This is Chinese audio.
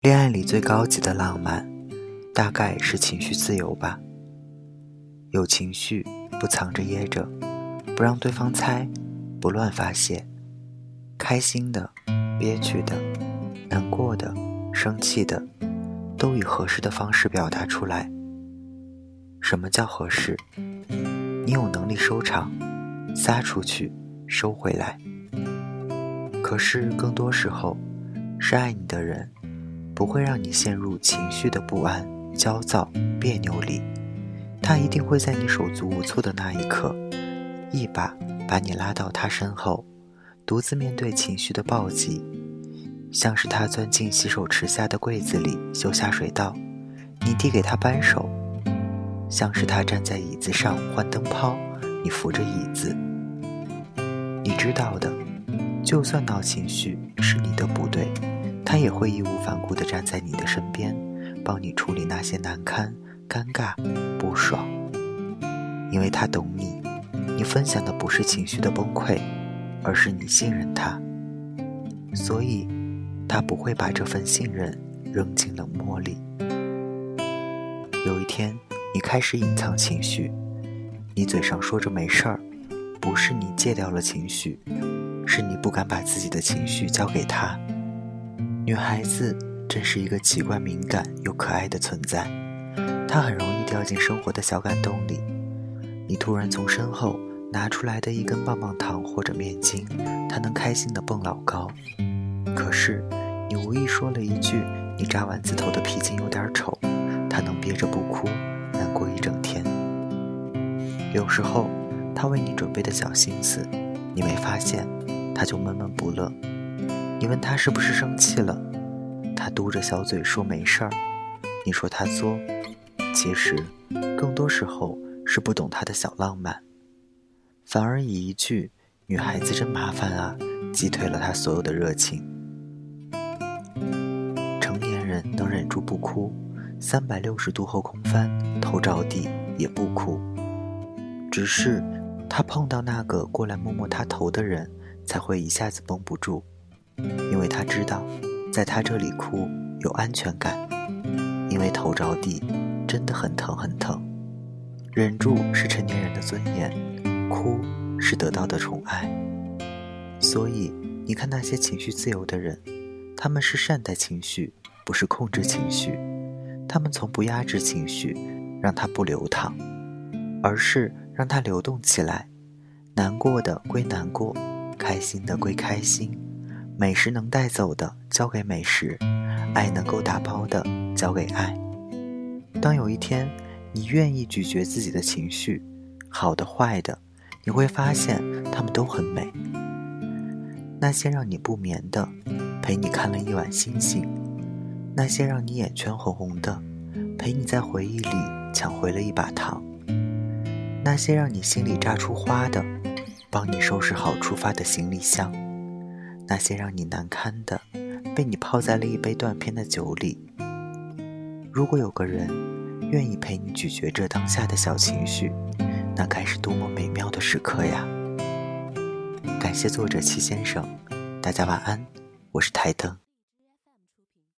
恋爱里最高级的浪漫，大概是情绪自由吧。有情绪不藏着掖着，不让对方猜，不乱发泄。开心的、憋屈的、难过的、生气的，都以合适的方式表达出来。什么叫合适？你有能力收场，撒出去，收回来。可是更多时候，是爱你的人。不会让你陷入情绪的不安、焦躁、别扭里，他一定会在你手足无措的那一刻，一把把你拉到他身后，独自面对情绪的暴击，像是他钻进洗手池下的柜子里修下水道，你递给他扳手；像是他站在椅子上换灯泡，你扶着椅子。你知道的，就算闹情绪是你的不对。他也会义无反顾地站在你的身边，帮你处理那些难堪、尴尬、不爽，因为他懂你。你分享的不是情绪的崩溃，而是你信任他，所以，他不会把这份信任扔进冷漠里。有一天，你开始隐藏情绪，你嘴上说着没事儿，不是你戒掉了情绪，是你不敢把自己的情绪交给他。女孩子真是一个奇怪、敏感又可爱的存在，她很容易掉进生活的小感动里。你突然从身后拿出来的一根棒棒糖或者面筋，她能开心的蹦老高。可是你无意说了一句“你扎丸子头的皮筋有点丑”，她能憋着不哭，难过一整天。有时候她为你准备的小心思，你没发现，她就闷闷不乐。你问他是不是生气了，他嘟着小嘴说没事儿。你说他作，其实更多时候是不懂他的小浪漫，反而以一句“女孩子真麻烦啊”击退了他所有的热情。成年人能忍住不哭，三百六十度后空翻，头着地也不哭，只是他碰到那个过来摸摸他头的人，才会一下子绷不住。因为他知道，在他这里哭有安全感，因为头着地真的很疼很疼。忍住是成年人的尊严，哭是得到的宠爱。所以你看那些情绪自由的人，他们是善待情绪，不是控制情绪。他们从不压制情绪，让它不流淌，而是让它流动起来。难过的归难过，开心的归开心。美食能带走的交给美食，爱能够打包的交给爱。当有一天你愿意咀嚼自己的情绪，好的坏的，你会发现它们都很美。那些让你不眠的，陪你看了一晚星星；那些让你眼圈红红的，陪你在回忆里抢回了一把糖；那些让你心里炸出花的，帮你收拾好出发的行李箱。那些让你难堪的，被你泡在了一杯断片的酒里。如果有个人愿意陪你咀嚼着当下的小情绪，那该是多么美妙的时刻呀！感谢作者齐先生，大家晚安，我是台灯。